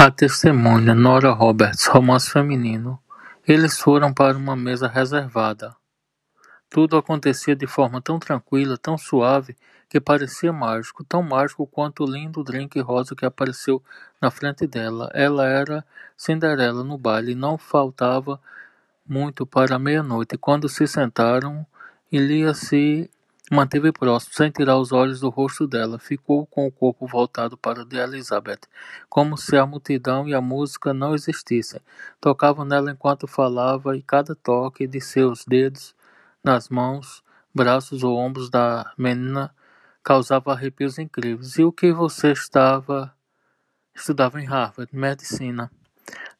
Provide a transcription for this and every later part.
A testemunha, Nora Roberts, romance feminino. Eles foram para uma mesa reservada. Tudo acontecia de forma tão tranquila, tão suave, que parecia mágico, tão mágico quanto o lindo drink rosa que apareceu na frente dela. Ela era Cinderela no baile e não faltava muito para meia-noite. Quando se sentaram, Ilia se manteve próximo, sem tirar os olhos do rosto dela. Ficou com o corpo voltado para de Elizabeth, como se a multidão e a música não existissem. Tocavam nela enquanto falava e cada toque de seus dedos nas mãos, braços ou ombros da menina causava arrepios incríveis. E o que você estava estudava em Harvard, medicina.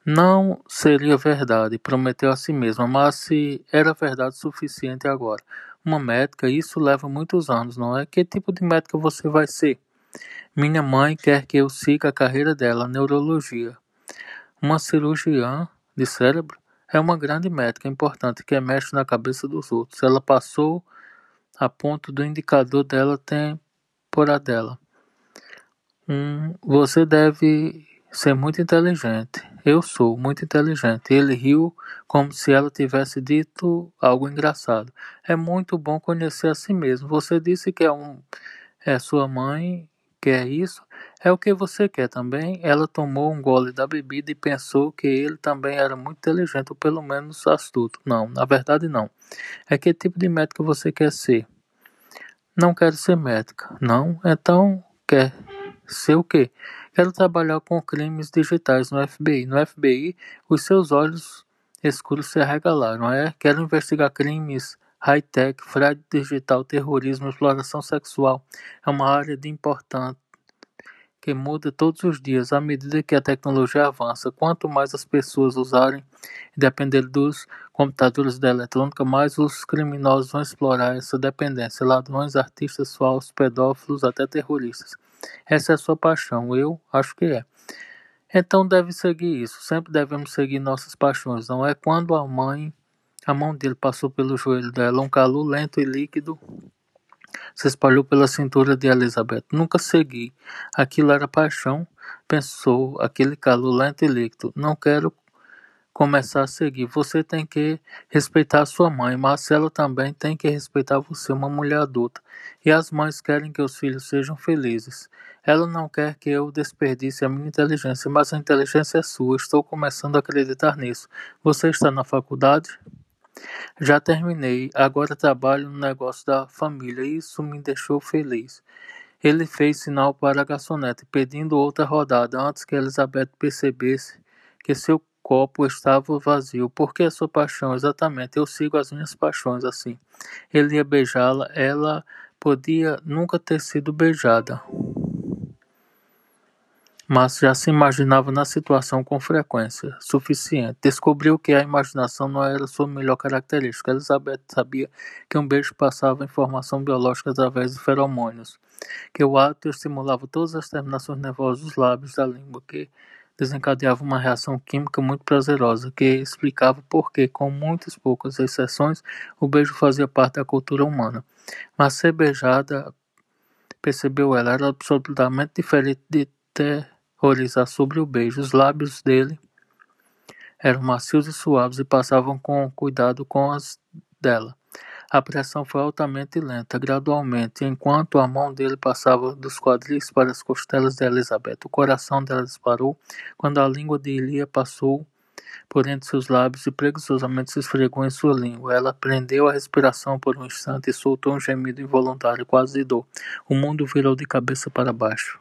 Não seria verdade, prometeu a si mesma, mas se era verdade suficiente agora. Uma médica, isso leva muitos anos, não é? Que tipo de médica você vai ser? Minha mãe quer que eu siga a carreira dela, neurologia. Uma cirurgiã de cérebro é uma grande médica importante que mexe na cabeça dos outros. Ela passou a ponto do indicador dela temporadela. Hum, você deve ser muito inteligente. Eu sou muito inteligente. Ele riu como se ela tivesse dito algo engraçado. É muito bom conhecer a si mesmo. Você disse que é um é sua mãe quer isso? É o que você quer também? Ela tomou um gole da bebida e pensou que ele também era muito inteligente, ou pelo menos astuto. Não, na verdade não. É que tipo de médica você quer ser? Não quero ser médica. Não? Então quer ser o quê? Quero trabalhar com crimes digitais no FBI. No FBI, os seus olhos escuros se arregalaram. É? Quero investigar crimes high-tech, fraude digital, terrorismo, exploração sexual. É uma área de importante que muda todos os dias à medida que a tecnologia avança. Quanto mais as pessoas usarem e depender dos computadores da eletrônica, mais os criminosos vão explorar essa dependência. Ladrões, artistas falsos, pedófilos, até terroristas. Essa é a sua paixão, eu acho que é. Então deve seguir isso. Sempre devemos seguir nossas paixões. Não é quando a mãe, a mão dele passou pelo joelho dela, um calor lento e líquido se espalhou pela cintura de Elizabeth. Nunca segui. Aquilo era paixão, pensou, aquele calor lento e líquido. Não quero começar a seguir. Você tem que respeitar sua mãe. Marcela também tem que respeitar você, uma mulher adulta. E as mães querem que os filhos sejam felizes. Ela não quer que eu desperdice a minha inteligência, mas a inteligência é sua. Estou começando a acreditar nisso. Você está na faculdade? Já terminei. Agora trabalho no negócio da família. Isso me deixou feliz. Ele fez sinal para a garçonete, pedindo outra rodada, antes que Elizabeth percebesse que seu copo estava vazio. Por que a sua paixão? Exatamente, eu sigo as minhas paixões assim. Ele ia beijá-la, ela podia nunca ter sido beijada. Mas já se imaginava na situação com frequência suficiente. Descobriu que a imaginação não era sua melhor característica. Elizabeth sabia que um beijo passava informação biológica através de feromônios, que o ato estimulava todas as terminações nervosas dos lábios da língua, que desencadeava uma reação química muito prazerosa, que explicava por que, com muitas poucas exceções, o beijo fazia parte da cultura humana. Mas ser beijada, percebeu ela, era absolutamente diferente de terrorizar sobre o beijo. Os lábios dele eram macios e suaves e passavam com cuidado com as dela. A pressão foi altamente lenta, gradualmente, enquanto a mão dele passava dos quadris para as costelas de Elizabeth. O coração dela disparou quando a língua de Elia passou por entre seus lábios e preguiçosamente se esfregou em sua língua. Ela prendeu a respiração por um instante e soltou um gemido involuntário, quase de dor. O mundo virou de cabeça para baixo.